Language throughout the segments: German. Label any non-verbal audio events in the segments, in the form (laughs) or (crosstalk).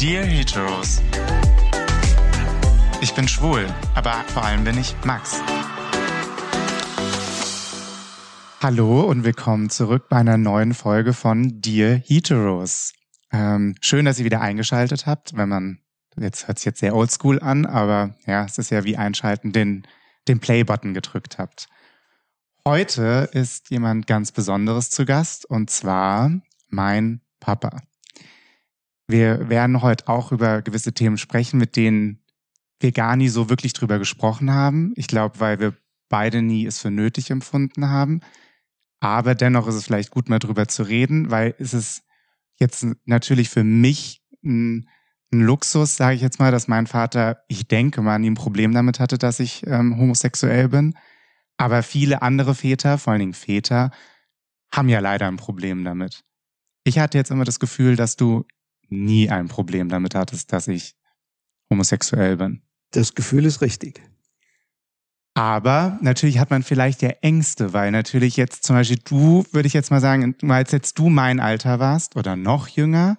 Dear Heteros. Ich bin schwul, aber vor allem bin ich Max. Hallo und willkommen zurück bei einer neuen Folge von Dear Heteros. Ähm, schön, dass ihr wieder eingeschaltet habt, wenn man, jetzt hört es jetzt sehr oldschool an, aber ja, es ist ja wie einschalten, den, den Play-Button gedrückt habt. Heute ist jemand ganz Besonderes zu Gast und zwar mein Papa. Wir werden heute auch über gewisse Themen sprechen, mit denen wir gar nie so wirklich drüber gesprochen haben. Ich glaube, weil wir beide nie es für nötig empfunden haben. Aber dennoch ist es vielleicht gut, mal drüber zu reden, weil es ist jetzt natürlich für mich ein, ein Luxus, sage ich jetzt mal, dass mein Vater, ich denke mal, nie ein Problem damit hatte, dass ich ähm, homosexuell bin. Aber viele andere Väter, vor allen Dingen Väter, haben ja leider ein Problem damit. Ich hatte jetzt immer das Gefühl, dass du nie ein Problem damit hattest, dass ich homosexuell bin. Das Gefühl ist richtig. Aber natürlich hat man vielleicht ja Ängste, weil natürlich jetzt zum Beispiel du, würde ich jetzt mal sagen, als jetzt du mein Alter warst oder noch jünger,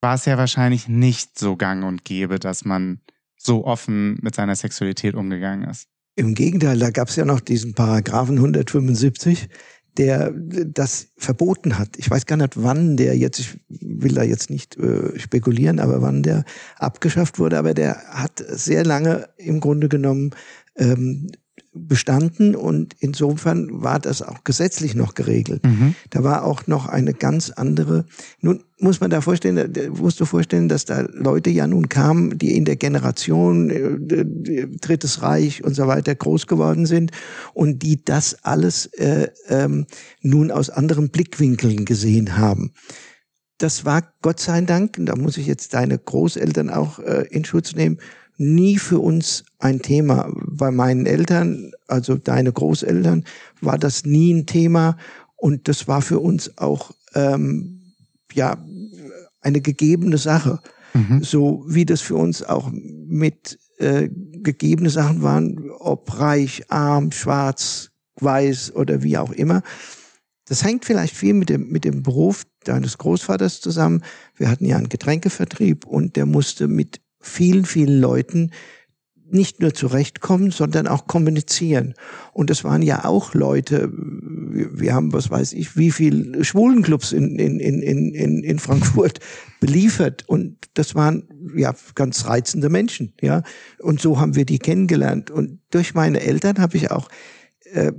war es ja wahrscheinlich nicht so gang und gäbe, dass man so offen mit seiner Sexualität umgegangen ist. Im Gegenteil, da gab es ja noch diesen Paragraphen 175, der das verboten hat. Ich weiß gar nicht, wann der jetzt, ich will da jetzt nicht äh, spekulieren, aber wann der abgeschafft wurde, aber der hat sehr lange im Grunde genommen ähm, bestanden und insofern war das auch gesetzlich noch geregelt. Mhm. Da war auch noch eine ganz andere. Nun muss man da vorstellen, musst du vorstellen, dass da Leute ja nun kamen, die in der Generation äh, Drittes Reich und so weiter groß geworden sind und die das alles äh, ähm, nun aus anderen Blickwinkeln gesehen haben. Das war Gott sei Dank, da muss ich jetzt deine Großeltern auch äh, in Schutz nehmen, nie für uns ein Thema. Bei meinen Eltern, also deine Großeltern, war das nie ein Thema und das war für uns auch ähm, ja eine gegebene Sache. Mhm. So wie das für uns auch mit äh, gegebene Sachen waren, ob reich, arm, schwarz, weiß oder wie auch immer. Das hängt vielleicht viel mit dem, mit dem Beruf deines Großvaters zusammen. Wir hatten ja einen Getränkevertrieb und der musste mit vielen, vielen Leuten nicht nur zurechtkommen, sondern auch kommunizieren. Und das waren ja auch Leute, wir haben, was weiß ich, wie viel Schwulenclubs in, in, in, in, in Frankfurt (laughs) beliefert. Und das waren ja ganz reizende Menschen, ja. Und so haben wir die kennengelernt. Und durch meine Eltern habe ich auch äh,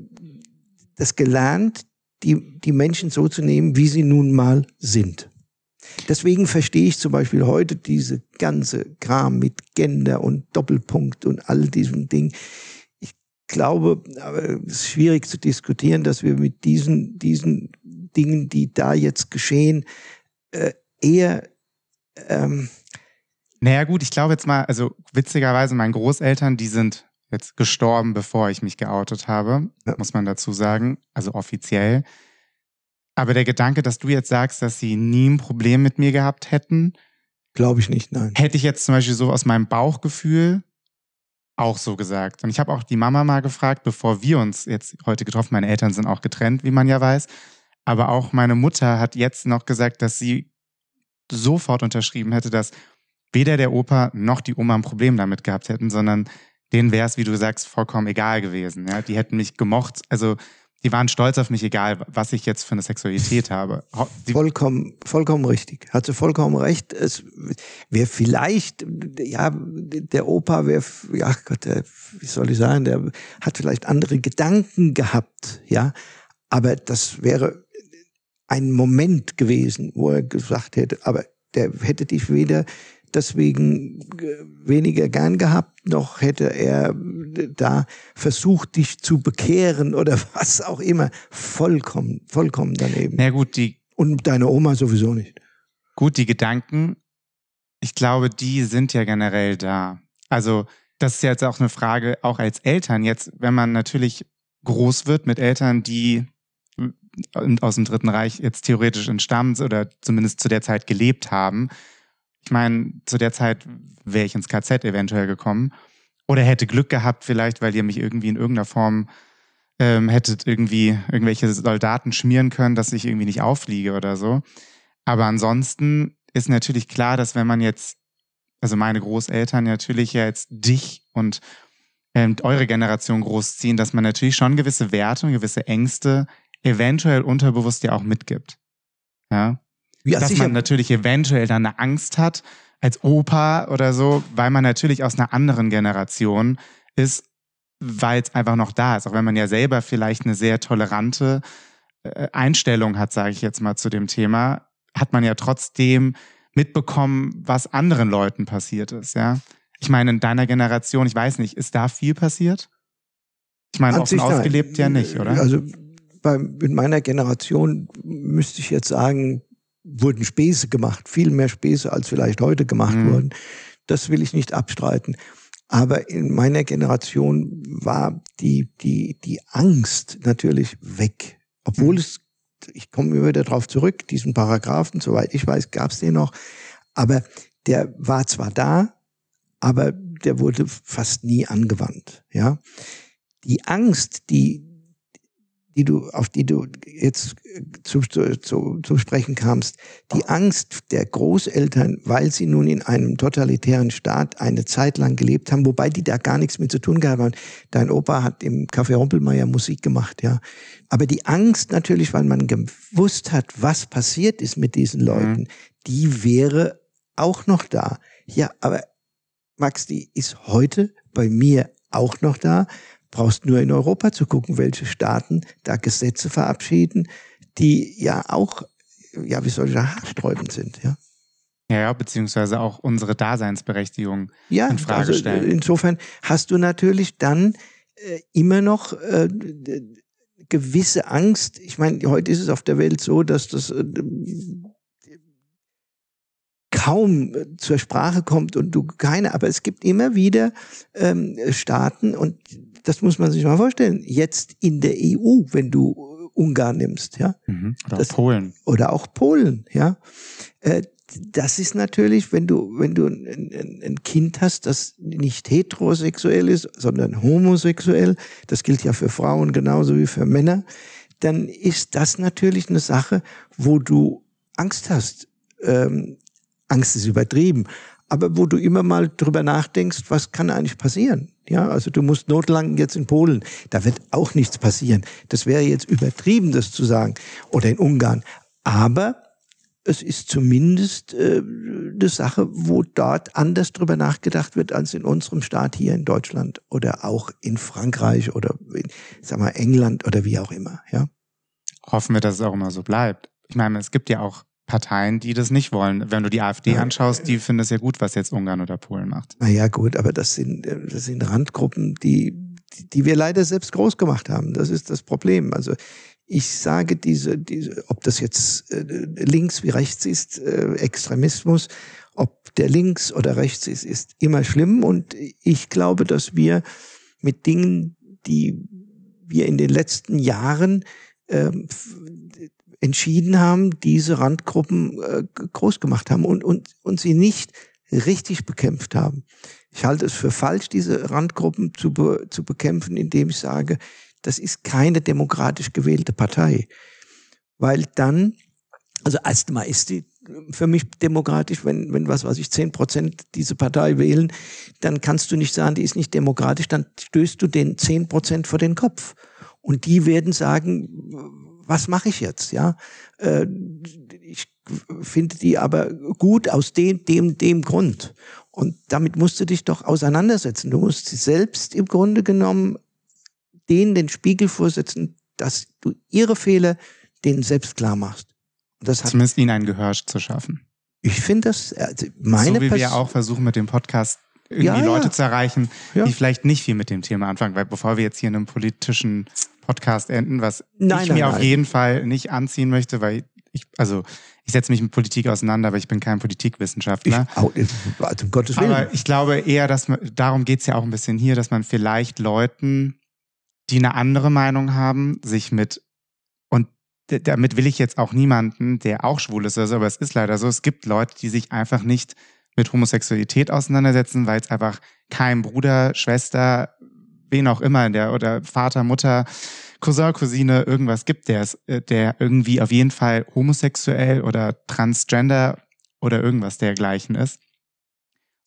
das gelernt, die, die Menschen so zu nehmen, wie sie nun mal sind. Deswegen verstehe ich zum Beispiel heute diese ganze Kram mit Gender und Doppelpunkt und all diesem Ding. Ich glaube, aber es ist schwierig zu diskutieren, dass wir mit diesen, diesen Dingen, die da jetzt geschehen, äh, eher ähm, naja gut, ich glaube jetzt mal, also witzigerweise, meine Großeltern, die sind jetzt gestorben, bevor ich mich geoutet habe, ja. muss man dazu sagen, also offiziell. Aber der Gedanke, dass du jetzt sagst, dass sie nie ein Problem mit mir gehabt hätten, glaube ich nicht, nein. Hätte ich jetzt zum Beispiel so aus meinem Bauchgefühl auch so gesagt. Und ich habe auch die Mama mal gefragt, bevor wir uns jetzt heute getroffen, meine Eltern sind auch getrennt, wie man ja weiß. Aber auch meine Mutter hat jetzt noch gesagt, dass sie sofort unterschrieben hätte, dass weder der Opa noch die Oma ein Problem damit gehabt hätten, sondern denen wäre es, wie du sagst, vollkommen egal gewesen. Ja? Die hätten mich gemocht. Also die waren stolz auf mich, egal was ich jetzt für eine Sexualität habe. Die vollkommen, vollkommen richtig. Hat sie vollkommen recht. Es wäre vielleicht, ja, der Opa wäre, ja Gott, der, wie soll ich sagen, der hat vielleicht andere Gedanken gehabt, ja. Aber das wäre ein Moment gewesen, wo er gesagt hätte, aber der hätte dich weder deswegen weniger gern gehabt, noch hätte er da versucht, dich zu bekehren oder (laughs) was auch immer. Vollkommen, vollkommen daneben. Na gut, die. Und deine Oma sowieso nicht. Gut, die Gedanken, ich glaube, die sind ja generell da. Also, das ist jetzt auch eine Frage, auch als Eltern. Jetzt, wenn man natürlich groß wird mit Eltern, die aus dem Dritten Reich jetzt theoretisch entstammt oder zumindest zu der Zeit gelebt haben, ich meine, zu der Zeit wäre ich ins KZ eventuell gekommen. Oder hätte Glück gehabt, vielleicht, weil ihr mich irgendwie in irgendeiner Form ähm, hättet irgendwie irgendwelche Soldaten schmieren können, dass ich irgendwie nicht auffliege oder so. Aber ansonsten ist natürlich klar, dass wenn man jetzt, also meine Großeltern natürlich ja jetzt dich und ähm, eure Generation großziehen, dass man natürlich schon gewisse Werte und gewisse Ängste eventuell unterbewusst ja auch mitgibt. Ja. Ja dass sicher. man natürlich eventuell dann eine Angst hat als Opa oder so, weil man natürlich aus einer anderen Generation ist, weil es einfach noch da ist. Auch wenn man ja selber vielleicht eine sehr tolerante äh, Einstellung hat, sage ich jetzt mal zu dem Thema, hat man ja trotzdem mitbekommen, was anderen Leuten passiert ist, ja. Ich meine, in deiner Generation, ich weiß nicht, ist da viel passiert? Ich meine, offen ausgelebt ja nicht, oder? Also bei, in meiner Generation müsste ich jetzt sagen, wurden Späße gemacht, viel mehr Späße als vielleicht heute gemacht mhm. wurden. Das will ich nicht abstreiten. Aber in meiner Generation war die, die, die Angst natürlich weg. Obwohl mhm. es, ich komme immer wieder darauf zurück, diesen Paragraphen, soweit ich weiß, gab es den noch. Aber der war zwar da, aber der wurde fast nie angewandt. Ja, die Angst, die die du, auf die du jetzt äh, zu, zu, zu sprechen kamst, die Angst der Großeltern, weil sie nun in einem totalitären Staat eine Zeit lang gelebt haben, wobei die da gar nichts mit zu tun gehabt haben. Dein Opa hat im Café Rumpelmeier Musik gemacht, ja. Aber die Angst natürlich, weil man gewusst hat, was passiert ist mit diesen mhm. Leuten, mhm. die wäre auch noch da. Ja, aber Max, die ist heute bei mir auch noch da brauchst nur in Europa zu gucken, welche Staaten da Gesetze verabschieden, die ja auch, ja, wie soll ich sagen, haarsträubend sind, ja. Ja, ja, beziehungsweise auch unsere Daseinsberechtigung ja, in Frage also stellen. Insofern hast du natürlich dann äh, immer noch äh, gewisse Angst. Ich meine, heute ist es auf der Welt so, dass das äh, kaum zur Sprache kommt und du keine, aber es gibt immer wieder ähm, Staaten und das muss man sich mal vorstellen, jetzt in der EU, wenn du äh, Ungarn nimmst, ja. Mhm. Oder das, Polen. Oder auch Polen, ja. Äh, das ist natürlich, wenn du, wenn du ein, ein, Kind hast, das nicht heterosexuell ist, sondern homosexuell, das gilt ja für Frauen genauso wie für Männer, dann ist das natürlich eine Sache, wo du Angst hast. Ähm, Angst ist übertrieben, aber wo du immer mal drüber nachdenkst, was kann eigentlich passieren? Ja, also du musst notlang jetzt in Polen, da wird auch nichts passieren. Das wäre jetzt übertrieben, das zu sagen. Oder in Ungarn. Aber es ist zumindest äh, eine Sache, wo dort anders drüber nachgedacht wird als in unserem Staat hier in Deutschland oder auch in Frankreich oder in, sag mal, England oder wie auch immer. Ja. Hoffen wir, dass es auch immer so bleibt. Ich meine, es gibt ja auch Parteien, die das nicht wollen. Wenn du die AfD ja. anschaust, die finden es ja gut, was jetzt Ungarn oder Polen macht. Naja, gut, aber das sind, das sind Randgruppen, die, die wir leider selbst groß gemacht haben. Das ist das Problem. Also ich sage diese, diese ob das jetzt äh, links wie rechts ist, äh, Extremismus, ob der links oder rechts ist, ist immer schlimm. Und ich glaube, dass wir mit Dingen, die wir in den letzten Jahren ähm, entschieden haben, diese Randgruppen äh, groß gemacht haben und, und, und sie nicht richtig bekämpft haben. Ich halte es für falsch, diese Randgruppen zu, be, zu bekämpfen, indem ich sage, das ist keine demokratisch gewählte Partei. Weil dann, also erstmal ist die für mich demokratisch, wenn, wenn was weiß ich, zehn Prozent diese Partei wählen, dann kannst du nicht sagen, die ist nicht demokratisch, dann stößt du den zehn Prozent vor den Kopf. Und die werden sagen, was mache ich jetzt? Ja, äh, ich finde die aber gut aus dem, dem, dem Grund. Und damit musst du dich doch auseinandersetzen. Du musst selbst im Grunde genommen denen den Spiegel vorsetzen, dass du ihre Fehler denen selbst klar machst. Das hat, Zumindest ihnen ein Gehör zu schaffen. Ich finde das, also meine So wie Pers wir auch versuchen mit dem Podcast irgendwie ja, Leute ja. zu erreichen, ja. die vielleicht nicht viel mit dem Thema anfangen, weil bevor wir jetzt hier in einem politischen Podcast enden, was nein, ich nein, mir nein. auf jeden Fall nicht anziehen möchte, weil ich, also ich setze mich mit Politik auseinander, aber ich bin kein Politikwissenschaftler. Ich, also, um Gottes Willen. Aber ich glaube eher, dass man, darum geht's ja auch ein bisschen hier, dass man vielleicht Leuten, die eine andere Meinung haben, sich mit und damit will ich jetzt auch niemanden, der auch schwul ist, also, aber es ist leider so, es gibt Leute, die sich einfach nicht mit Homosexualität auseinandersetzen, weil es einfach kein Bruder, Schwester, wen auch immer, der oder Vater, Mutter, Cousin, Cousine, irgendwas gibt, der, ist, äh, der irgendwie auf jeden Fall homosexuell oder transgender oder irgendwas dergleichen ist.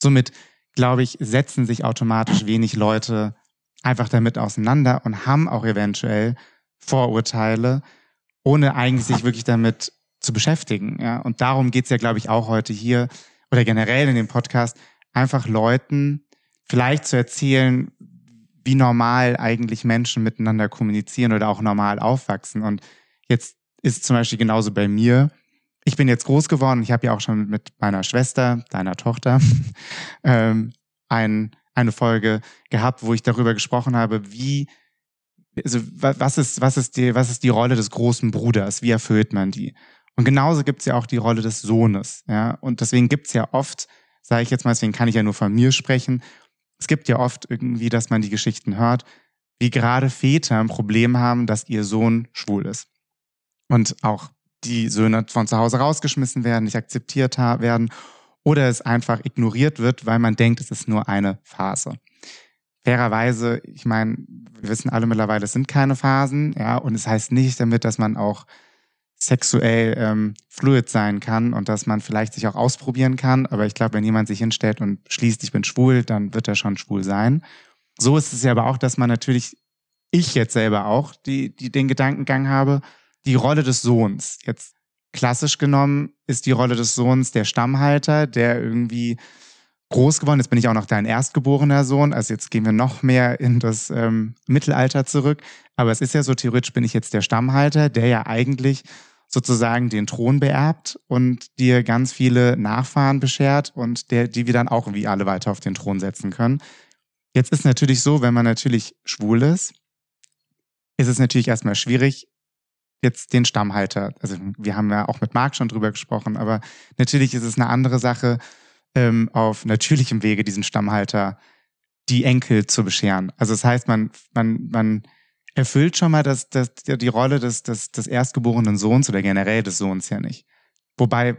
Somit, glaube ich, setzen sich automatisch wenig Leute einfach damit auseinander und haben auch eventuell Vorurteile, ohne eigentlich sich wirklich damit zu beschäftigen. Ja? Und darum geht's ja, glaube ich, auch heute hier oder generell in dem Podcast, einfach Leuten vielleicht zu erzählen, wie normal eigentlich Menschen miteinander kommunizieren oder auch normal aufwachsen. Und jetzt ist zum Beispiel genauso bei mir. Ich bin jetzt groß geworden. Ich habe ja auch schon mit meiner Schwester, deiner Tochter, (laughs) ähm, ein, eine Folge gehabt, wo ich darüber gesprochen habe, wie also was ist, was ist die, was ist die Rolle des großen Bruders? Wie erfüllt man die? Und genauso gibt es ja auch die Rolle des Sohnes. Ja? Und deswegen gibt es ja oft, sage ich jetzt mal, deswegen kann ich ja nur von mir sprechen, es gibt ja oft irgendwie, dass man die Geschichten hört, wie gerade Väter ein Problem haben, dass ihr Sohn schwul ist. Und auch die Söhne von zu Hause rausgeschmissen werden, nicht akzeptiert werden oder es einfach ignoriert wird, weil man denkt, es ist nur eine Phase. Fairerweise, ich meine, wir wissen alle mittlerweile, es sind keine Phasen, ja, und es heißt nicht damit, dass man auch sexuell ähm, fluid sein kann und dass man vielleicht sich auch ausprobieren kann. Aber ich glaube, wenn jemand sich hinstellt und schließt, ich bin schwul, dann wird er schon schwul sein. So ist es ja aber auch, dass man natürlich, ich jetzt selber auch, die, die den Gedankengang habe, die Rolle des Sohns. Jetzt klassisch genommen ist die Rolle des Sohns der Stammhalter, der irgendwie groß geworden. Jetzt bin ich auch noch dein erstgeborener Sohn. Also jetzt gehen wir noch mehr in das ähm, Mittelalter zurück. Aber es ist ja so, theoretisch bin ich jetzt der Stammhalter, der ja eigentlich sozusagen den Thron beerbt und dir ganz viele Nachfahren beschert und der, die wir dann auch irgendwie alle weiter auf den Thron setzen können. Jetzt ist natürlich so, wenn man natürlich schwul ist, ist es natürlich erstmal schwierig, jetzt den Stammhalter, also wir haben ja auch mit Marc schon drüber gesprochen, aber natürlich ist es eine andere Sache, ähm, auf natürlichem Wege diesen Stammhalter die Enkel zu bescheren. Also das heißt, man, man, man erfüllt schon mal das, das, die Rolle des, des, des erstgeborenen Sohns oder generell des Sohns ja nicht. Wobei,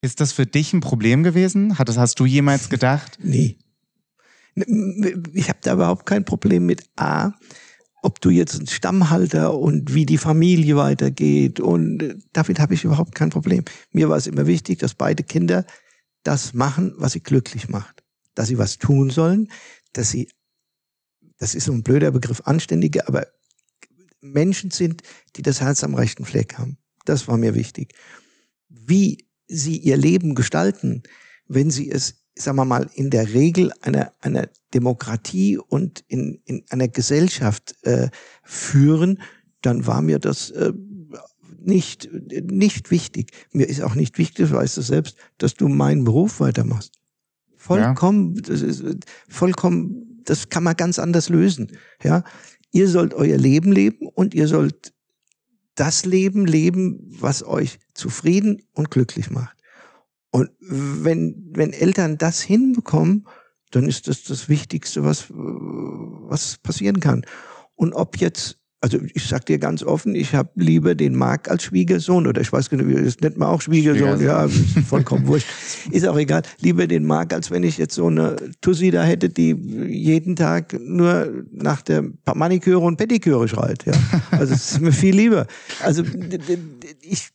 ist das für dich ein Problem gewesen? Hat das, hast du jemals gedacht? (laughs) Nee. Ich habe da überhaupt kein Problem mit A, ob du jetzt ein Stammhalter und wie die Familie weitergeht und äh, damit habe ich überhaupt kein Problem. Mir war es immer wichtig, dass beide Kinder das machen, was sie glücklich macht. Dass sie was tun sollen, dass sie, das ist so ein blöder Begriff, anständige, aber Menschen sind, die das Herz am rechten Fleck haben. Das war mir wichtig. Wie sie ihr Leben gestalten, wenn sie es, sagen wir mal, in der Regel einer, einer Demokratie und in, in einer Gesellschaft äh, führen, dann war mir das äh, nicht, nicht wichtig. Mir ist auch nicht wichtig, weißt du selbst, dass du meinen Beruf weitermachst. Vollkommen, ja. das ist vollkommen, das kann man ganz anders lösen. Ja, Ihr sollt euer Leben leben und ihr sollt das Leben leben, was euch zufrieden und glücklich macht. Und wenn, wenn Eltern das hinbekommen, dann ist das das Wichtigste, was, was passieren kann. Und ob jetzt also ich sag dir ganz offen, ich habe lieber den Marc als Schwiegersohn oder ich weiß nicht, das nennt man auch Schwiegersohn, Schwiegersohn. ja, vollkommen wurscht. Ist auch egal. Lieber den Marc, als wenn ich jetzt so eine Tussi da hätte, die jeden Tag nur nach der Maniküre und Pediküre schreit, ja. Also das ist mir viel lieber. Also ich,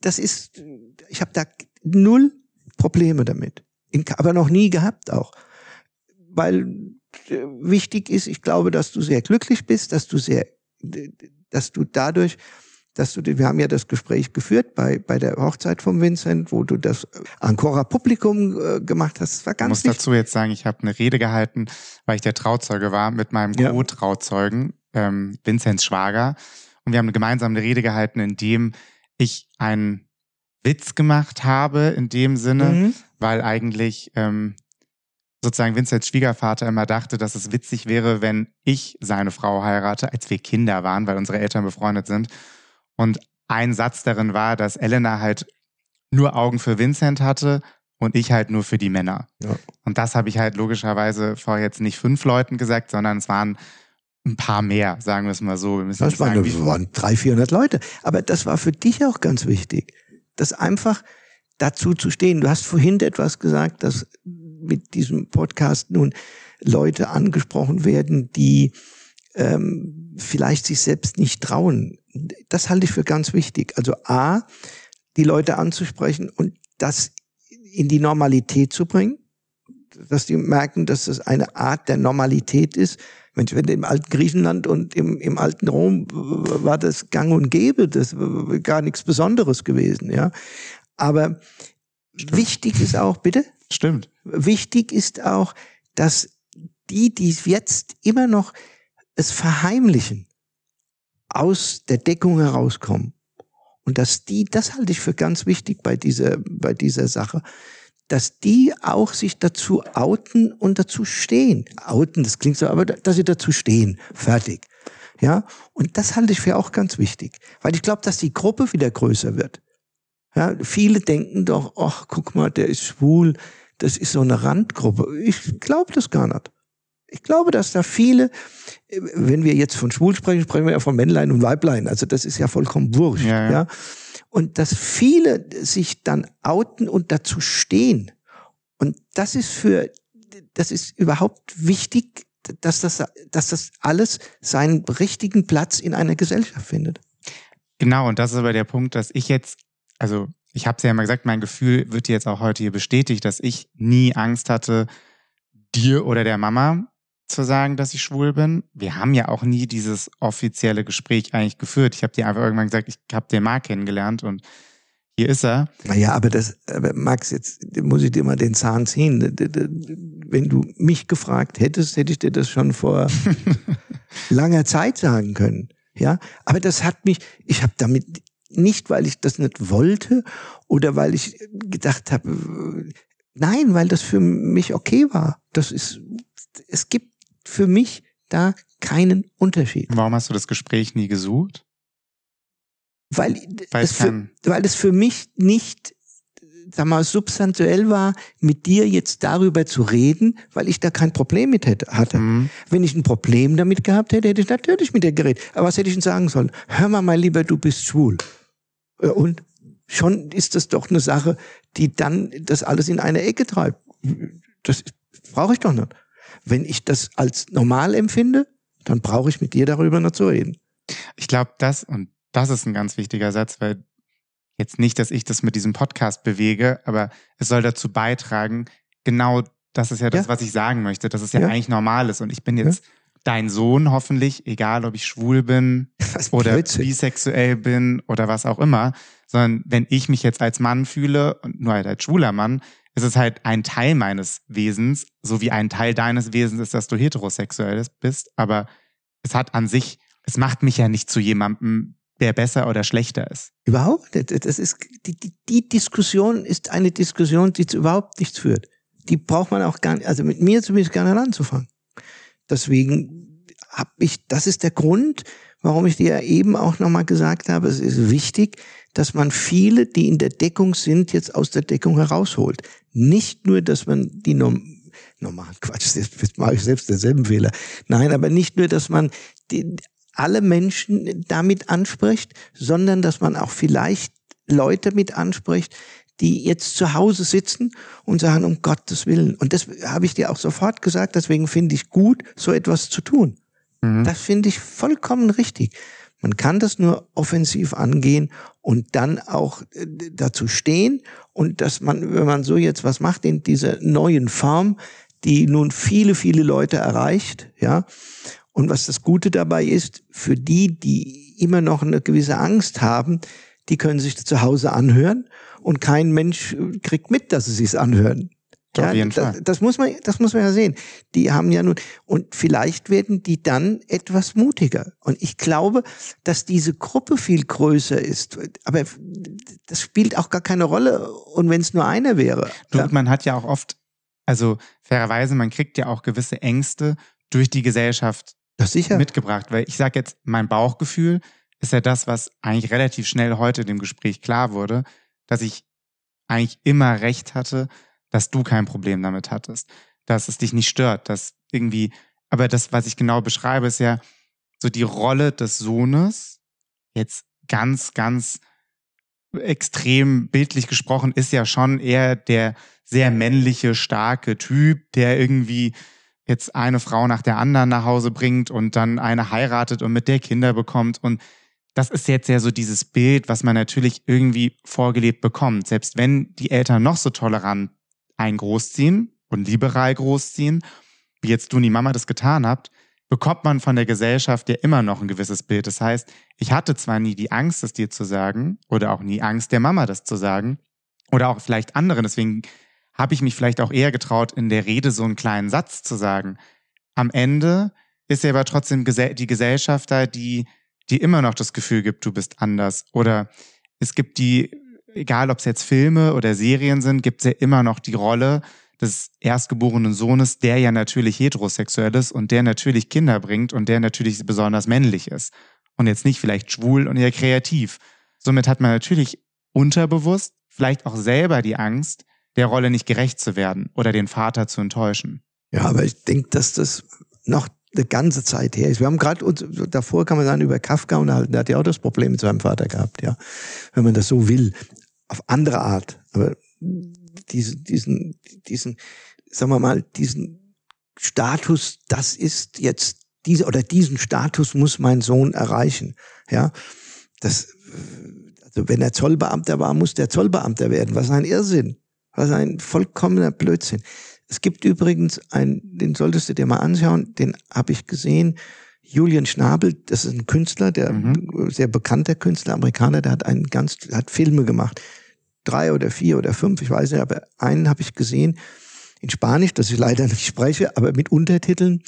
das ist, ich habe da null Probleme damit. Aber noch nie gehabt auch. Weil wichtig ist, ich glaube, dass du sehr glücklich bist, dass du sehr dass du dadurch, dass du, wir haben ja das Gespräch geführt bei, bei der Hochzeit von Vincent, wo du das Ancora Publikum äh, gemacht hast. Das war ganz Ich muss dazu jetzt sagen, ich habe eine Rede gehalten, weil ich der Trauzeuge war mit meinem Co-Trauzeugen, ähm, Vincents Schwager. Und wir haben eine gemeinsame Rede gehalten, in dem ich einen Witz gemacht habe, in dem Sinne, mhm. weil eigentlich ähm, sozusagen Vincents Schwiegervater immer dachte, dass es witzig wäre, wenn ich seine Frau heirate, als wir Kinder waren, weil unsere Eltern befreundet sind. Und ein Satz darin war, dass Elena halt nur Augen für Vincent hatte und ich halt nur für die Männer. Ja. Und das habe ich halt logischerweise vor jetzt nicht fünf Leuten gesagt, sondern es waren ein paar mehr, sagen wir es mal so. Wir müssen das waren, sagen, waren drei, vierhundert Leute. Aber das war für dich auch ganz wichtig, das einfach dazu zu stehen. Du hast vorhin etwas gesagt, dass mit diesem Podcast nun Leute angesprochen werden, die ähm, vielleicht sich selbst nicht trauen. Das halte ich für ganz wichtig. Also A, die Leute anzusprechen und das in die Normalität zu bringen, dass die merken, dass das eine Art der Normalität ist. Mensch, wenn im alten Griechenland und im, im alten Rom war das gang und gäbe, das war gar nichts Besonderes gewesen, ja. Aber Stimmt. wichtig ist auch, bitte? Stimmt. Wichtig ist auch, dass die, die jetzt immer noch es verheimlichen, aus der Deckung herauskommen. Und dass die, das halte ich für ganz wichtig bei dieser, bei dieser Sache, dass die auch sich dazu outen und dazu stehen. Outen, das klingt so, aber dass sie dazu stehen. Fertig. Ja, und das halte ich für auch ganz wichtig, weil ich glaube, dass die Gruppe wieder größer wird. Ja, viele denken doch, ach, guck mal, der ist schwul, das ist so eine Randgruppe. Ich glaube das gar nicht. Ich glaube, dass da viele, wenn wir jetzt von schwul sprechen, sprechen wir ja von Männlein und Weiblein. Also das ist ja vollkommen wurscht. Ja, ja. ja? Und dass viele sich dann outen und dazu stehen. Und das ist für, das ist überhaupt wichtig, dass das, dass das alles seinen richtigen Platz in einer Gesellschaft findet. Genau, und das ist aber der Punkt, dass ich jetzt, also ich habe es ja immer gesagt, mein Gefühl wird jetzt auch heute hier bestätigt, dass ich nie Angst hatte, dir oder der Mama zu sagen, dass ich schwul bin. Wir haben ja auch nie dieses offizielle Gespräch eigentlich geführt. Ich habe dir einfach irgendwann gesagt, ich habe den Marc kennengelernt und hier ist er. Naja, aber das, aber Max, jetzt muss ich dir mal den Zahn ziehen. Wenn du mich gefragt hättest, hätte ich dir das schon vor (laughs) langer Zeit sagen können. Ja, aber das hat mich, ich habe damit nicht, weil ich das nicht wollte oder weil ich gedacht habe, nein, weil das für mich okay war. Das ist, es gibt für mich da keinen Unterschied. Warum hast du das Gespräch nie gesucht? Weil, weil es, für, weil es für mich nicht sag mal, substanziell war, mit dir jetzt darüber zu reden, weil ich da kein Problem mit hätte, hatte. Mhm. Wenn ich ein Problem damit gehabt hätte, hätte ich natürlich mit dir geredet. Aber was hätte ich denn sagen sollen? Hör mal, mein Lieber, du bist schwul. Und schon ist das doch eine Sache, die dann das alles in eine Ecke treibt. Das brauche ich doch nicht. Wenn ich das als normal empfinde, dann brauche ich mit dir darüber noch zu reden. Ich glaube, das und das ist ein ganz wichtiger Satz, weil jetzt nicht, dass ich das mit diesem Podcast bewege, aber es soll dazu beitragen, genau das ist ja das, ja. was ich sagen möchte, dass es ja, ja, eigentlich normal ist. Und ich bin jetzt ja. dein Sohn hoffentlich, egal ob ich schwul bin (laughs) oder Blödsinn. bisexuell bin oder was auch immer, sondern wenn ich mich jetzt als Mann fühle und nur halt als schwuler Mann, ist es halt ein Teil meines Wesens, so wie ein Teil deines Wesens ist, dass du heterosexuell bist. Aber es hat an sich, es macht mich ja nicht zu jemandem, der besser oder schlechter ist. Überhaupt? Das ist, die, die, die Diskussion ist eine Diskussion, die zu überhaupt nichts führt. Die braucht man auch gar nicht, also mit mir zumindest gar nicht anzufangen. Deswegen habe ich, das ist der Grund, warum ich dir eben auch nochmal gesagt habe, es ist wichtig, dass man viele, die in der Deckung sind, jetzt aus der Deckung herausholt. Nicht nur, dass man die norm normal Quatsch, (laughs) jetzt mache ich selbst derselben Fehler. Nein, aber nicht nur, dass man die, alle Menschen damit anspricht, sondern dass man auch vielleicht Leute mit anspricht, die jetzt zu Hause sitzen und sagen, um Gottes Willen. Und das habe ich dir auch sofort gesagt, deswegen finde ich gut, so etwas zu tun. Mhm. Das finde ich vollkommen richtig. Man kann das nur offensiv angehen und dann auch äh, dazu stehen und dass man, wenn man so jetzt was macht in dieser neuen Form, die nun viele, viele Leute erreicht, ja. Und was das Gute dabei ist, für die, die immer noch eine gewisse Angst haben, die können sich zu Hause anhören und kein Mensch kriegt mit, dass sie sich anhören. Ja, Auf jeden das. Das muss man, das muss man ja sehen. Die haben ja nun, und vielleicht werden die dann etwas mutiger. Und ich glaube, dass diese Gruppe viel größer ist. Aber das spielt auch gar keine Rolle. Und wenn es nur einer wäre. Du, ja. Man hat ja auch oft, also fairerweise, man kriegt ja auch gewisse Ängste durch die Gesellschaft das sicher. mitgebracht. Weil ich sage jetzt, mein Bauchgefühl ist ja das, was eigentlich relativ schnell heute dem Gespräch klar wurde, dass ich eigentlich immer recht hatte, dass du kein Problem damit hattest, dass es dich nicht stört, dass irgendwie, aber das, was ich genau beschreibe, ist ja so die Rolle des Sohnes, jetzt ganz, ganz extrem bildlich gesprochen, ist ja schon eher der sehr männliche, starke Typ, der irgendwie jetzt eine Frau nach der anderen nach Hause bringt und dann eine heiratet und mit der Kinder bekommt und das ist jetzt ja so dieses Bild, was man natürlich irgendwie vorgelebt bekommt. Selbst wenn die Eltern noch so tolerant einen großziehen und liberal großziehen, wie jetzt du und die Mama das getan habt, bekommt man von der Gesellschaft ja immer noch ein gewisses Bild. Das heißt, ich hatte zwar nie die Angst, es dir zu sagen, oder auch nie Angst der Mama, das zu sagen, oder auch vielleicht anderen. Deswegen habe ich mich vielleicht auch eher getraut, in der Rede so einen kleinen Satz zu sagen. Am Ende ist ja aber trotzdem die Gesellschaft da, die, die immer noch das Gefühl gibt, du bist anders. Oder es gibt die, egal ob es jetzt Filme oder Serien sind, gibt es ja immer noch die Rolle, des erstgeborenen Sohnes, der ja natürlich heterosexuell ist und der natürlich Kinder bringt und der natürlich besonders männlich ist und jetzt nicht vielleicht schwul und eher kreativ. Somit hat man natürlich unterbewusst vielleicht auch selber die Angst, der Rolle nicht gerecht zu werden oder den Vater zu enttäuschen. Ja, aber ich denke, dass das noch eine ganze Zeit her ist. Wir haben gerade uns, davor kann man sagen, über Kafka unterhalten. Der hat ja auch das Problem mit seinem Vater gehabt, ja. Wenn man das so will. Auf andere Art. Aber diesen, diesen, diesen, sagen wir mal, diesen Status, das ist jetzt diese oder diesen Status muss mein Sohn erreichen. Ja, das, also wenn er Zollbeamter war, muss der Zollbeamter werden. Was ein Irrsinn. Was ein vollkommener Blödsinn. Es gibt übrigens einen, den solltest du dir mal anschauen, den habe ich gesehen. Julian Schnabel, das ist ein Künstler, der mhm. sehr bekannter Künstler, Amerikaner, der hat einen ganz, hat Filme gemacht drei oder vier oder fünf, ich weiß nicht, aber einen habe ich gesehen in Spanisch, das ich leider nicht spreche, aber mit Untertiteln.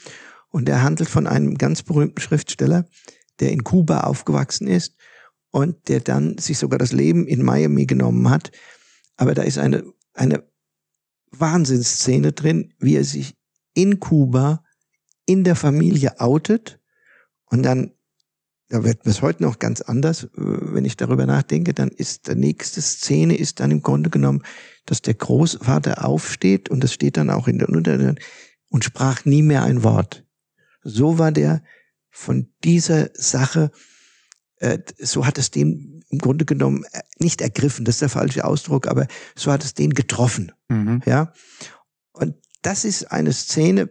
Und der handelt von einem ganz berühmten Schriftsteller, der in Kuba aufgewachsen ist und der dann sich sogar das Leben in Miami genommen hat. Aber da ist eine, eine Wahnsinnsszene drin, wie er sich in Kuba in der Familie outet und dann da wird es heute noch ganz anders, äh, wenn ich darüber nachdenke, dann ist der nächste Szene ist dann im Grunde genommen, dass der Großvater aufsteht und das steht dann auch in der Unterteilung und sprach nie mehr ein Wort. So war der von dieser Sache, so hat es den im Grunde genommen äh, nicht ergriffen, das ist der falsche Ausdruck, aber so hat es den getroffen. Mhm. Ja. Und das ist eine Szene,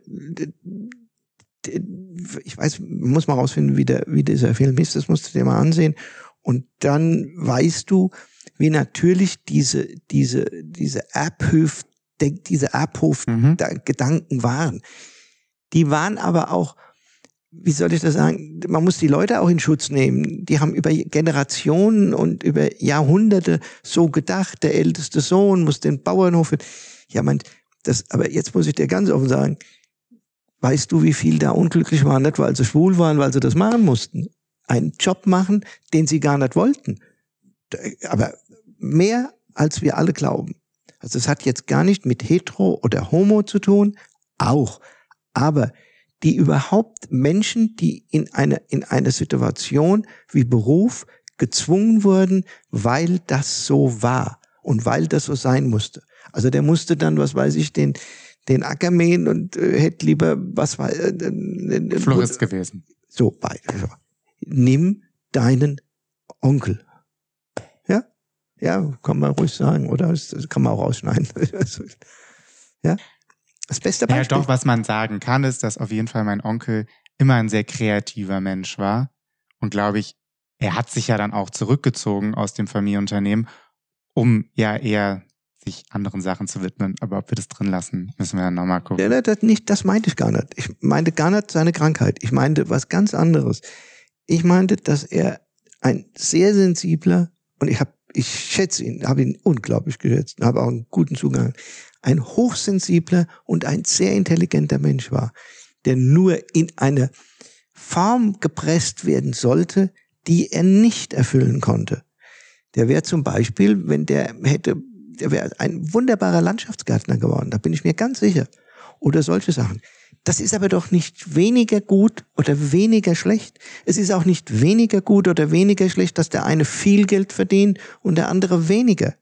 ich weiß, muss mal rausfinden, wie, der, wie dieser Film ist, das musst du dir mal ansehen. Und dann weißt du, wie natürlich diese, diese, diese Erbhof, diese Erbhof-Gedanken mhm. waren. Die waren aber auch, wie soll ich das sagen, man muss die Leute auch in Schutz nehmen. Die haben über Generationen und über Jahrhunderte so gedacht, der älteste Sohn muss den Bauernhof. Ja, man, das, aber jetzt muss ich dir ganz offen sagen, Weißt du, wie viel da unglücklich waren? Nicht, weil sie schwul waren, weil sie das machen mussten. Einen Job machen, den sie gar nicht wollten. Aber mehr, als wir alle glauben. Also es hat jetzt gar nicht mit hetero oder homo zu tun, auch. Aber die überhaupt Menschen, die in eine, in eine Situation wie Beruf gezwungen wurden, weil das so war und weil das so sein musste. Also der musste dann, was weiß ich, den, den Acker mähen und äh, hätte lieber, was war, äh, äh, Florist gewesen. So, beide. Nimm deinen Onkel. Ja? Ja, kann man ruhig sagen, oder? Das kann man auch ausschneiden. (laughs) ja? Das beste Beispiel. Ja, doch, was man sagen kann, ist, dass auf jeden Fall mein Onkel immer ein sehr kreativer Mensch war. Und glaube ich, er hat sich ja dann auch zurückgezogen aus dem Familienunternehmen, um ja eher sich anderen Sachen zu widmen. Aber ob wir das drin lassen, müssen wir dann nochmal gucken. Ja, das, nicht, das meinte ich gar nicht. Ich meinte gar nicht seine Krankheit. Ich meinte was ganz anderes. Ich meinte, dass er ein sehr sensibler, und ich habe, ich schätze ihn, habe ihn unglaublich geschätzt, habe auch einen guten Zugang, ein hochsensibler und ein sehr intelligenter Mensch war, der nur in eine Form gepresst werden sollte, die er nicht erfüllen konnte. Der wäre zum Beispiel, wenn der hätte der wäre ein wunderbarer Landschaftsgärtner geworden, da bin ich mir ganz sicher. Oder solche Sachen. Das ist aber doch nicht weniger gut oder weniger schlecht. Es ist auch nicht weniger gut oder weniger schlecht, dass der eine viel Geld verdient und der andere weniger.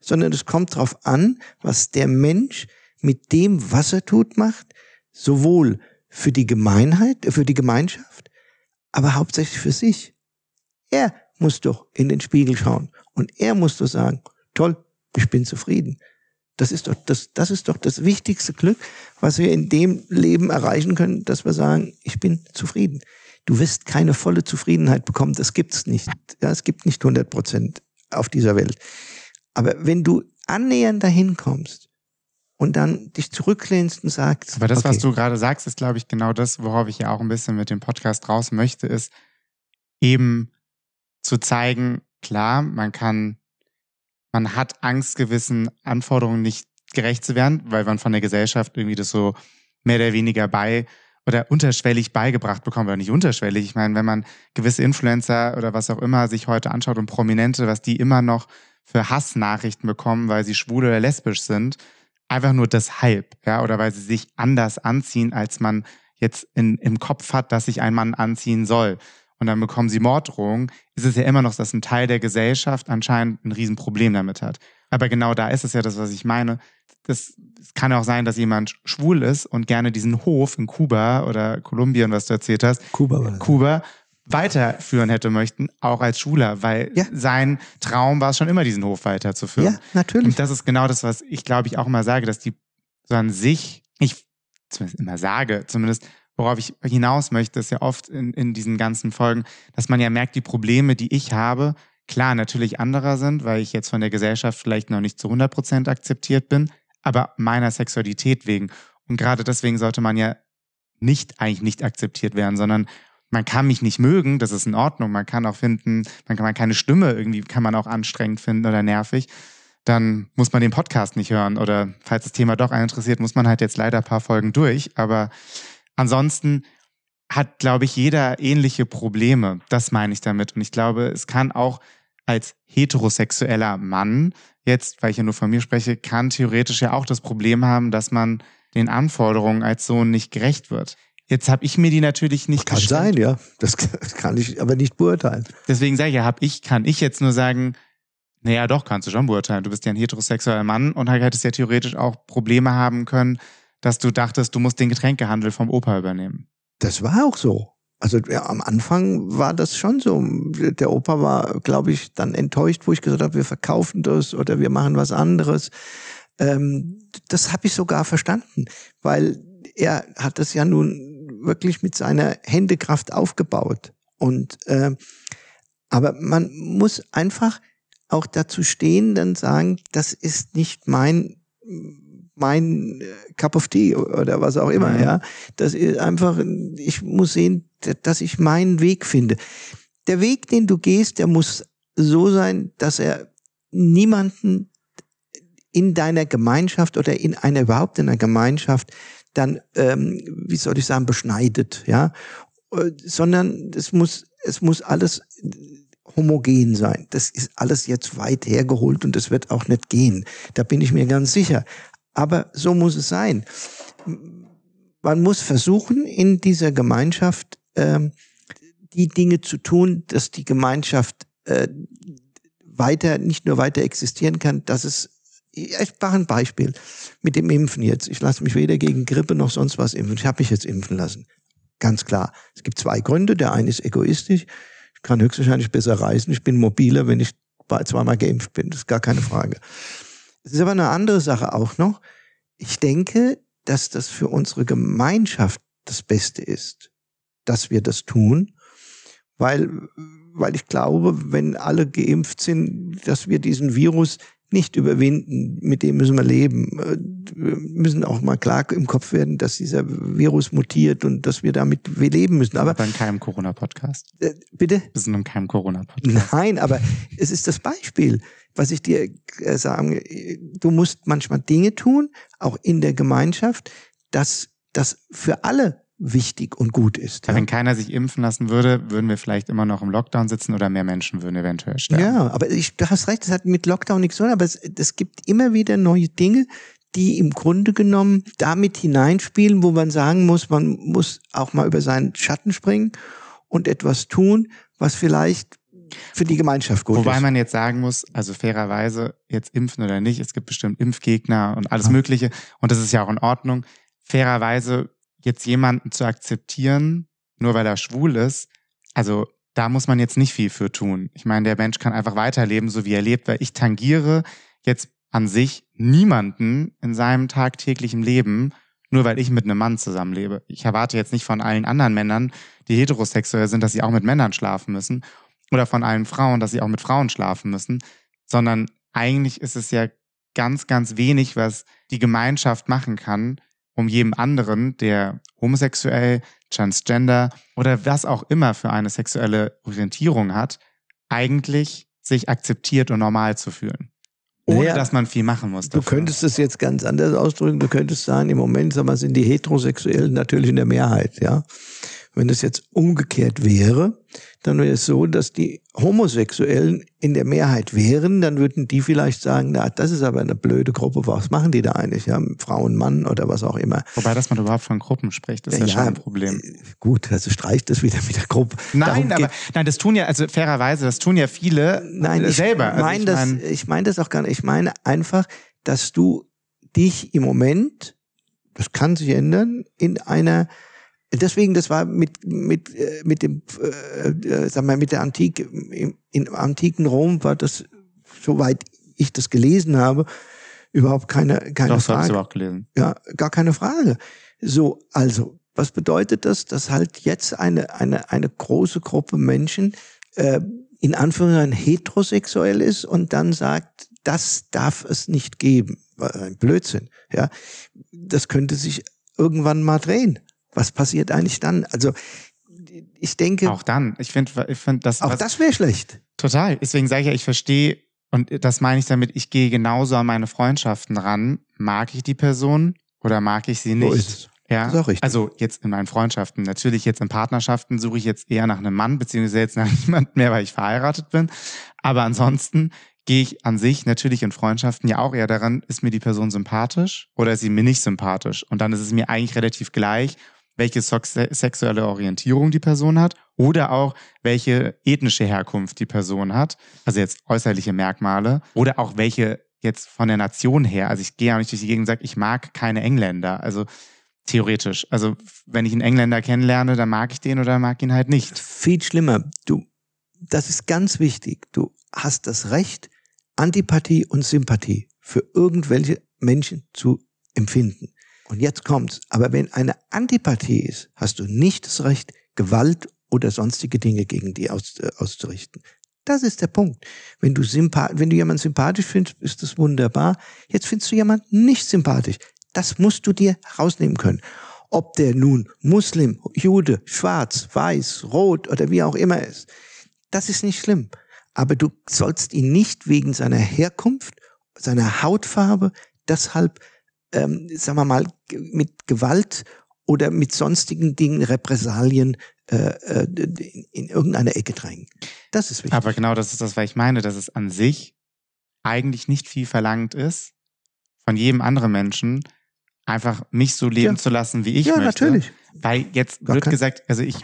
Sondern es kommt darauf an, was der Mensch mit dem, was er tut, macht, sowohl für die Gemeinheit, für die Gemeinschaft, aber hauptsächlich für sich. Er muss doch in den Spiegel schauen und er muss doch sagen, toll, ich bin zufrieden. Das ist doch das, das ist doch das wichtigste Glück, was wir in dem Leben erreichen können, dass wir sagen, ich bin zufrieden. Du wirst keine volle Zufriedenheit bekommen. Das gibt's nicht. Ja, es gibt nicht 100 Prozent auf dieser Welt. Aber wenn du annähernd dahin kommst und dann dich zurücklehnst und sagst. Aber das, okay, was du gerade sagst, ist, glaube ich, genau das, worauf ich ja auch ein bisschen mit dem Podcast raus möchte, ist eben zu zeigen, klar, man kann, man hat Angst, gewissen Anforderungen nicht gerecht zu werden, weil man von der Gesellschaft irgendwie das so mehr oder weniger bei oder unterschwellig beigebracht bekommt, oder nicht unterschwellig. Ich meine, wenn man gewisse Influencer oder was auch immer sich heute anschaut und Prominente, was die immer noch für Hassnachrichten bekommen, weil sie schwul oder lesbisch sind, einfach nur deshalb, ja, oder weil sie sich anders anziehen, als man jetzt in, im Kopf hat, dass sich ein Mann anziehen soll. Und dann bekommen sie Morddrohungen, ist es ja immer noch, dass ein Teil der Gesellschaft anscheinend ein Riesenproblem damit hat. Aber genau da ist es ja das, was ich meine. Das, es kann auch sein, dass jemand schwul ist und gerne diesen Hof in Kuba oder Kolumbien, was du erzählt hast, Kuba, Kuba weiterführen hätte möchten, auch als Schüler, weil ja. sein Traum war es schon immer, diesen Hof weiterzuführen. Ja, natürlich. Und das ist genau das, was ich glaube ich auch immer sage, dass die so an sich, ich zumindest immer sage, zumindest worauf ich hinaus möchte, ist ja oft in, in diesen ganzen Folgen, dass man ja merkt, die Probleme, die ich habe, klar natürlich anderer sind, weil ich jetzt von der Gesellschaft vielleicht noch nicht zu 100 Prozent akzeptiert bin, aber meiner Sexualität wegen. Und gerade deswegen sollte man ja nicht eigentlich nicht akzeptiert werden, sondern man kann mich nicht mögen, das ist in Ordnung. Man kann auch finden, man kann man keine Stimme irgendwie kann man auch anstrengend finden oder nervig. Dann muss man den Podcast nicht hören oder falls das Thema doch einen interessiert, muss man halt jetzt leider ein paar Folgen durch. Aber ansonsten hat, glaube ich, jeder ähnliche Probleme. Das meine ich damit. Und ich glaube, es kann auch als heterosexueller Mann, jetzt, weil ich ja nur von mir spreche, kann theoretisch ja auch das Problem haben, dass man den Anforderungen als Sohn nicht gerecht wird. Jetzt habe ich mir die natürlich nicht Kann gestellt. sein, ja. Das (laughs) kann ich aber nicht beurteilen. Deswegen sage ich ja, hab ich, kann ich jetzt nur sagen, naja, doch, kannst du schon beurteilen. Du bist ja ein heterosexueller Mann und halt hättest ja theoretisch auch Probleme haben können, dass du dachtest, du musst den Getränkehandel vom Opa übernehmen. Das war auch so. Also ja, am Anfang war das schon so. Der Opa war, glaube ich, dann enttäuscht, wo ich gesagt habe, wir verkaufen das oder wir machen was anderes. Ähm, das habe ich sogar verstanden, weil er hat das ja nun wirklich mit seiner Händekraft aufgebaut. Und äh, aber man muss einfach auch dazu stehen, dann sagen, das ist nicht mein mein äh, Cup of Tea oder was auch immer, mhm. ja. Das ist einfach, ich muss sehen, dass ich meinen Weg finde. Der Weg, den du gehst, der muss so sein, dass er niemanden in deiner Gemeinschaft oder in einer überhaupt in einer Gemeinschaft dann, ähm, wie soll ich sagen, beschneidet, ja, äh, sondern es muss, es muss alles homogen sein. Das ist alles jetzt weit hergeholt und das wird auch nicht gehen. Da bin ich mir ganz sicher. Aber so muss es sein. Man muss versuchen, in dieser Gemeinschaft ähm, die Dinge zu tun, dass die Gemeinschaft äh, weiter, nicht nur weiter existieren kann, dass es ich mache ein Beispiel mit dem Impfen jetzt. Ich lasse mich weder gegen Grippe noch sonst was impfen. Ich habe mich jetzt impfen lassen. Ganz klar. Es gibt zwei Gründe. Der eine ist egoistisch. Ich kann höchstwahrscheinlich besser reisen. Ich bin mobiler, wenn ich zweimal geimpft bin. Das ist gar keine Frage. Es ist aber eine andere Sache auch noch. Ich denke, dass das für unsere Gemeinschaft das Beste ist, dass wir das tun, weil, weil ich glaube, wenn alle geimpft sind, dass wir diesen Virus nicht überwinden, mit dem müssen wir leben. Äh, wir müssen auch mal klar im Kopf werden, dass dieser Virus mutiert und dass wir damit leben müssen. Aber in keinem Corona-Podcast. Äh, bitte? Wir sind in keinem Corona-Podcast. Nein, aber es ist das Beispiel, was ich dir äh, sagen. Du musst manchmal Dinge tun, auch in der Gemeinschaft, dass das für alle wichtig und gut ist. Ja. Wenn keiner sich impfen lassen würde, würden wir vielleicht immer noch im Lockdown sitzen oder mehr Menschen würden eventuell sterben. Ja, aber ich, du hast recht, das hat mit Lockdown nichts zu tun, aber es, es gibt immer wieder neue Dinge, die im Grunde genommen damit hineinspielen, wo man sagen muss, man muss auch mal über seinen Schatten springen und etwas tun, was vielleicht für die Gemeinschaft gut Wobei ist. Wobei man jetzt sagen muss, also fairerweise, jetzt impfen oder nicht, es gibt bestimmt Impfgegner und alles Mögliche und das ist ja auch in Ordnung. Fairerweise jetzt jemanden zu akzeptieren, nur weil er schwul ist, also da muss man jetzt nicht viel für tun. Ich meine, der Mensch kann einfach weiterleben, so wie er lebt, weil ich tangiere jetzt an sich niemanden in seinem tagtäglichen Leben, nur weil ich mit einem Mann zusammenlebe. Ich erwarte jetzt nicht von allen anderen Männern, die heterosexuell sind, dass sie auch mit Männern schlafen müssen oder von allen Frauen, dass sie auch mit Frauen schlafen müssen, sondern eigentlich ist es ja ganz, ganz wenig, was die Gemeinschaft machen kann, um jedem anderen, der homosexuell, transgender oder was auch immer für eine sexuelle Orientierung hat, eigentlich sich akzeptiert und normal zu fühlen. Ohne naja, dass man viel machen muss. Dafür. Du könntest es jetzt ganz anders ausdrücken. Du könntest sagen, im Moment sag mal, sind die Heterosexuellen natürlich in der Mehrheit, ja. Wenn es jetzt umgekehrt wäre, dann wäre es so, dass die Homosexuellen in der Mehrheit wären, dann würden die vielleicht sagen, na, das ist aber eine blöde Gruppe, was machen die da eigentlich? Ja, Frauen, Mann oder was auch immer. Wobei, dass man überhaupt von Gruppen spricht, ist ja, ja schon ein Problem. Äh, gut, also streicht das wieder mit der Gruppe. Nein, aber nein, das tun ja, also fairerweise, das tun ja viele nein, ich selber. Also mein ich das, ich meine das auch gar nicht. Ich meine einfach, dass du dich im Moment, das kann sich ändern, in einer deswegen, das war mit mit äh, mit dem, äh, äh, sag mal, mit der Antike im, im antiken Rom war das, soweit ich das gelesen habe, überhaupt keine keine Doch, Frage. Doch, auch gelesen. Ja, gar keine Frage. So, also was bedeutet das, dass halt jetzt eine eine eine große Gruppe Menschen äh, in Anführungszeichen heterosexuell ist und dann sagt, das darf es nicht geben. Ein Blödsinn. Ja, das könnte sich irgendwann mal drehen was passiert eigentlich dann? Also ich denke. Auch dann. Ich finde, ich finde das. Auch das wäre schlecht. Total. Deswegen sage ich ja, ich verstehe, und das meine ich damit, ich gehe genauso an meine Freundschaften ran. Mag ich die Person oder mag ich sie nicht? Ja, also jetzt in meinen Freundschaften. Natürlich jetzt in Partnerschaften suche ich jetzt eher nach einem Mann, beziehungsweise jetzt nach (laughs) niemand mehr, weil ich verheiratet bin. Aber ansonsten gehe ich an sich natürlich in Freundschaften ja auch eher daran, ist mir die Person sympathisch oder ist sie mir nicht sympathisch? Und dann ist es mir eigentlich relativ gleich, welche sexuelle Orientierung die Person hat oder auch welche ethnische Herkunft die Person hat, also jetzt äußerliche Merkmale oder auch welche jetzt von der Nation her. Also ich gehe auch nicht durch die Gegend und sage, ich mag keine Engländer. Also theoretisch. Also wenn ich einen Engländer kennenlerne, dann mag ich den oder mag ihn halt nicht. Viel schlimmer. Du, das ist ganz wichtig. Du hast das Recht, Antipathie und Sympathie für irgendwelche Menschen zu empfinden. Und jetzt kommt's. Aber wenn eine Antipathie ist, hast du nicht das Recht, Gewalt oder sonstige Dinge gegen die aus, äh, auszurichten. Das ist der Punkt. Wenn du, wenn du jemanden sympathisch findest, ist das wunderbar. Jetzt findest du jemanden nicht sympathisch. Das musst du dir rausnehmen können. Ob der nun Muslim, Jude, Schwarz, Weiß, Rot oder wie auch immer ist. Das ist nicht schlimm. Aber du sollst ihn nicht wegen seiner Herkunft, seiner Hautfarbe deshalb ähm, sagen wir mal, mit Gewalt oder mit sonstigen Dingen, Repressalien äh, äh in, in irgendeine Ecke drängen. Das ist wichtig. Aber genau das ist das, was ich meine, dass es an sich eigentlich nicht viel verlangt ist, von jedem anderen Menschen einfach mich so leben ja. zu lassen, wie ich ja, möchte. Ja, natürlich. Weil jetzt Gar wird gesagt, also ich,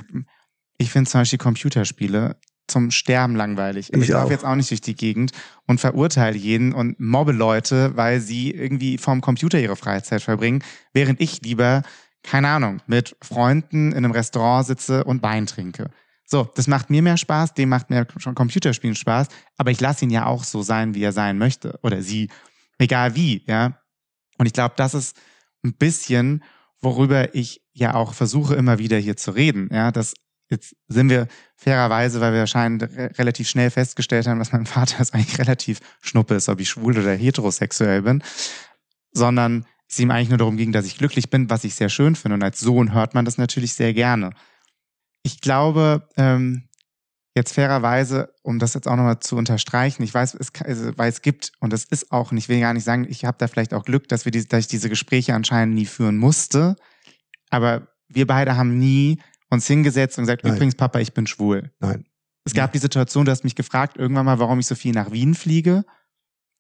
ich finde zum Beispiel Computerspiele zum Sterben langweilig. Ich, ich laufe jetzt auch nicht durch die Gegend und verurteile jeden und mobbe Leute, weil sie irgendwie vorm Computer ihre Freizeit verbringen, während ich lieber, keine Ahnung, mit Freunden in einem Restaurant sitze und Wein trinke. So, das macht mir mehr Spaß, dem macht mir schon Computerspielen Spaß, aber ich lasse ihn ja auch so sein, wie er sein möchte oder sie, egal wie, ja. Und ich glaube, das ist ein bisschen, worüber ich ja auch versuche immer wieder hier zu reden, ja, dass Jetzt sind wir fairerweise, weil wir wahrscheinlich relativ schnell festgestellt haben, dass mein Vater ist eigentlich relativ schnuppe ist, ob ich schwul oder heterosexuell bin, sondern es ihm eigentlich nur darum ging, dass ich glücklich bin, was ich sehr schön finde. Und als Sohn hört man das natürlich sehr gerne. Ich glaube, ähm, jetzt fairerweise, um das jetzt auch nochmal zu unterstreichen, ich weiß, es, also, weil es gibt, und das ist auch, und ich will gar nicht sagen, ich habe da vielleicht auch Glück, dass wir die, dass ich diese Gespräche anscheinend nie führen musste, aber wir beide haben nie uns hingesetzt und gesagt, Nein. übrigens, Papa, ich bin schwul. Nein. Es gab die Situation, du hast mich gefragt irgendwann mal, warum ich so viel nach Wien fliege.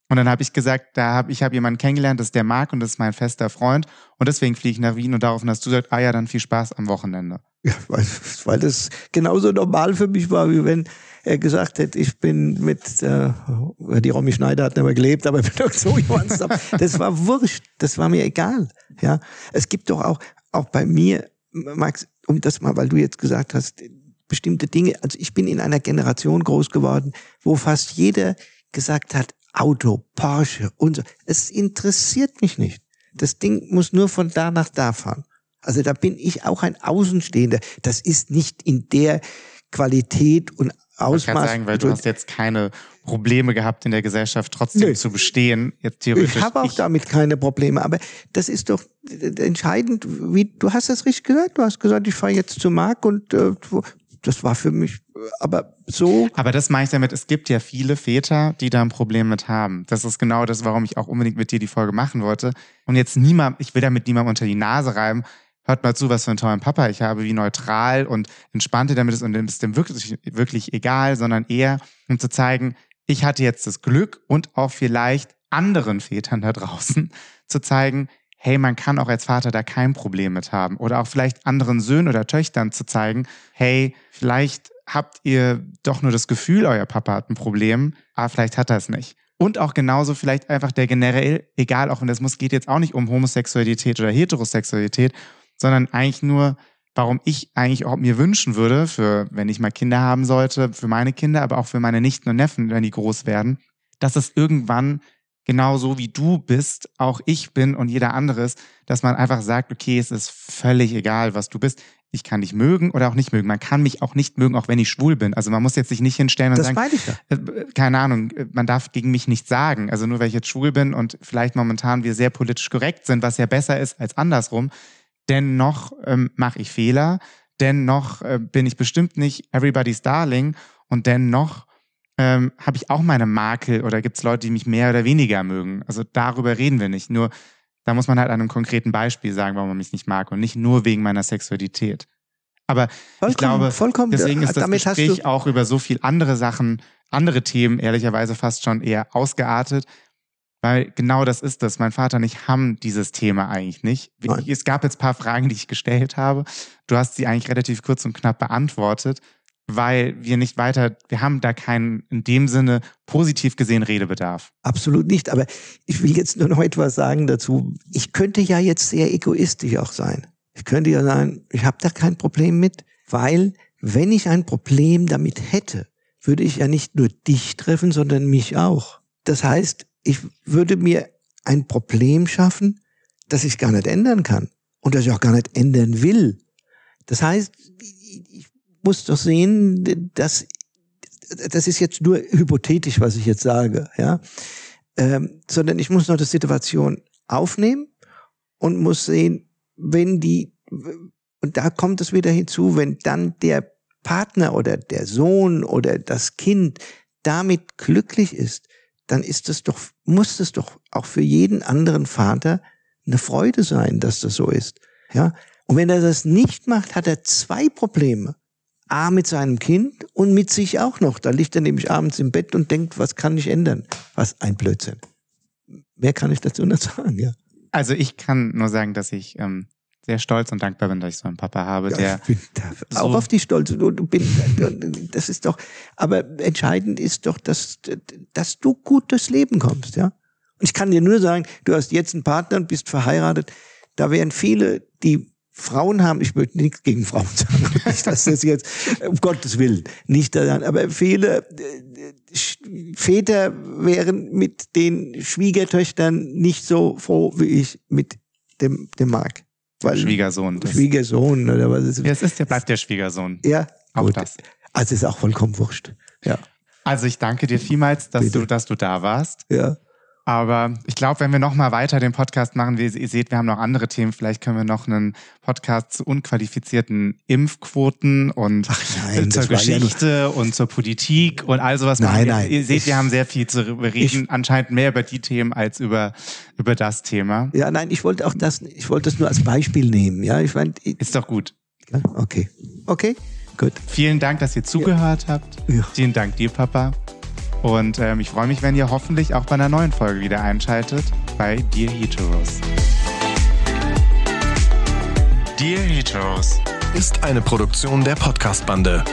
Und dann habe ich gesagt, da hab, ich habe jemanden kennengelernt, das ist der Marc und das ist mein fester Freund. Und deswegen fliege ich nach Wien und daraufhin hast du gesagt, ah ja, dann viel Spaß am Wochenende. Ja, weil, weil das genauso normal für mich war, wie wenn er gesagt hätte, ich bin mit, äh, die Romy Schneider hat nicht mehr gelebt, aber ich bin doch so jemand. Das war wurscht, das war mir egal. Ja, Es gibt doch auch, auch bei mir, Max, um das mal, weil du jetzt gesagt hast, bestimmte Dinge, also ich bin in einer Generation groß geworden, wo fast jeder gesagt hat, Auto, Porsche und so. Es interessiert mich nicht. Das Ding muss nur von da nach da fahren. Also da bin ich auch ein Außenstehender. Das ist nicht in der Qualität und Ausmaß. Ich kann sagen, weil du hast jetzt keine Probleme gehabt in der Gesellschaft trotzdem Nö. zu bestehen. Jetzt theoretisch. Ich habe auch ich damit keine Probleme, aber das ist doch entscheidend, wie du hast das richtig gesagt. Du hast gesagt, ich fahre jetzt zu Marc und äh, das war für mich, aber so. Aber das meine ich damit, es gibt ja viele Väter, die da ein Problem mit haben. Das ist genau das, warum ich auch unbedingt mit dir die Folge machen wollte. Und jetzt niemand, ich will damit niemandem unter die Nase reiben, hört mal zu, was für einen tollen Papa ich habe, wie neutral und entspannt er damit ist und ist dem wirklich, wirklich egal, sondern eher, um zu zeigen, ich hatte jetzt das Glück und auch vielleicht anderen Vätern da draußen (laughs) zu zeigen, hey, man kann auch als Vater da kein Problem mit haben. Oder auch vielleicht anderen Söhnen oder Töchtern zu zeigen, hey, vielleicht habt ihr doch nur das Gefühl, euer Papa hat ein Problem, aber vielleicht hat er es nicht. Und auch genauso vielleicht einfach der generell, egal, auch wenn das muss, geht jetzt auch nicht um Homosexualität oder Heterosexualität, sondern eigentlich nur, warum ich eigentlich auch mir wünschen würde, für wenn ich mal Kinder haben sollte, für meine Kinder, aber auch für meine Nichten und Neffen, wenn die groß werden, dass es irgendwann genauso wie du bist, auch ich bin und jeder andere ist, dass man einfach sagt, okay, es ist völlig egal, was du bist. Ich kann dich mögen oder auch nicht mögen. Man kann mich auch nicht mögen, auch wenn ich schwul bin. Also man muss jetzt sich nicht hinstellen und das sagen, meine ich ja. Äh, keine Ahnung, äh, man darf gegen mich nichts sagen. Also nur weil ich jetzt schwul bin und vielleicht momentan wir sehr politisch korrekt sind, was ja besser ist als andersrum, dennoch ähm, mache ich Fehler, dennoch äh, bin ich bestimmt nicht everybody's darling und dennoch ähm, habe ich auch meine Makel oder gibt es Leute, die mich mehr oder weniger mögen. Also darüber reden wir nicht. Nur da muss man halt an einem konkreten Beispiel sagen, warum man mich nicht mag und nicht nur wegen meiner Sexualität. Aber vollkommen, ich glaube, vollkommen, deswegen ist das Gespräch auch über so viel andere Sachen, andere Themen ehrlicherweise fast schon eher ausgeartet, weil genau das ist das. Mein Vater und ich haben dieses Thema eigentlich nicht. Nein. Es gab jetzt ein paar Fragen, die ich gestellt habe. Du hast sie eigentlich relativ kurz und knapp beantwortet, weil wir nicht weiter, wir haben da keinen in dem Sinne positiv gesehen Redebedarf. Absolut nicht. Aber ich will jetzt nur noch etwas sagen dazu. Ich könnte ja jetzt sehr egoistisch auch sein. Ich könnte ja sagen, ich habe da kein Problem mit, weil wenn ich ein Problem damit hätte, würde ich ja nicht nur dich treffen, sondern mich auch. Das heißt, ich würde mir ein Problem schaffen, das ich gar nicht ändern kann und das ich auch gar nicht ändern will. Das heißt, ich muss doch sehen, dass das ist jetzt nur hypothetisch, was ich jetzt sage, ja, ähm, sondern ich muss noch die Situation aufnehmen und muss sehen, wenn die und da kommt es wieder hinzu, wenn dann der Partner oder der Sohn oder das Kind damit glücklich ist, dann ist es doch, muss es doch auch für jeden anderen Vater eine Freude sein, dass das so ist. Ja. Und wenn er das nicht macht, hat er zwei Probleme. A mit seinem Kind und mit sich auch noch. Da liegt er nämlich abends im Bett und denkt, was kann ich ändern? Was ein Blödsinn. Mehr kann ich dazu nicht sagen, ja. Also ich kann nur sagen, dass ich ähm, sehr stolz und dankbar bin, dass ich so einen Papa habe, ja, der. Ich bin da auch auf die stolz. Du, du bin, das ist doch, aber entscheidend ist doch, dass, dass du gut durchs Leben kommst, ja. Und ich kann dir nur sagen, du hast jetzt einen Partner und bist verheiratet. Da wären viele, die Frauen haben, ich möchte nichts gegen Frauen (laughs) sagen, nicht, dass das jetzt, um Gottes Willen, nicht daran, aber viele äh, Väter wären mit den Schwiegertöchtern nicht so froh wie ich mit dem, dem Mark. Weil Schwiegersohn. Schwiegersohn oder was ist? Ja, es ist, der bleibt der Schwiegersohn. Ja, auch gut. das. Also ist auch vollkommen wurscht. Ja. Also ich danke dir vielmals, dass du, dass du da warst. Ja. Aber ich glaube, wenn wir noch mal weiter den Podcast machen, wie ihr seht, wir haben noch andere Themen. Vielleicht können wir noch einen Podcast zu unqualifizierten Impfquoten und nein, (laughs) zur Geschichte ja und zur Politik und all sowas nein, machen. Nein, ihr seht, wir haben sehr viel zu reden. Ich, anscheinend mehr über die Themen als über über das Thema. Ja, nein, ich wollte auch das, ich wollte das nur als Beispiel nehmen. Ja, ich meine, ist doch gut. Okay, okay, gut. Vielen Dank, dass ihr zugehört ja. habt. Ja. Vielen Dank dir, Papa. Und ähm, ich freue mich, wenn ihr hoffentlich auch bei einer neuen Folge wieder einschaltet bei Dear Heteros. Dear Heteros ist eine Produktion der Podcast-Bande.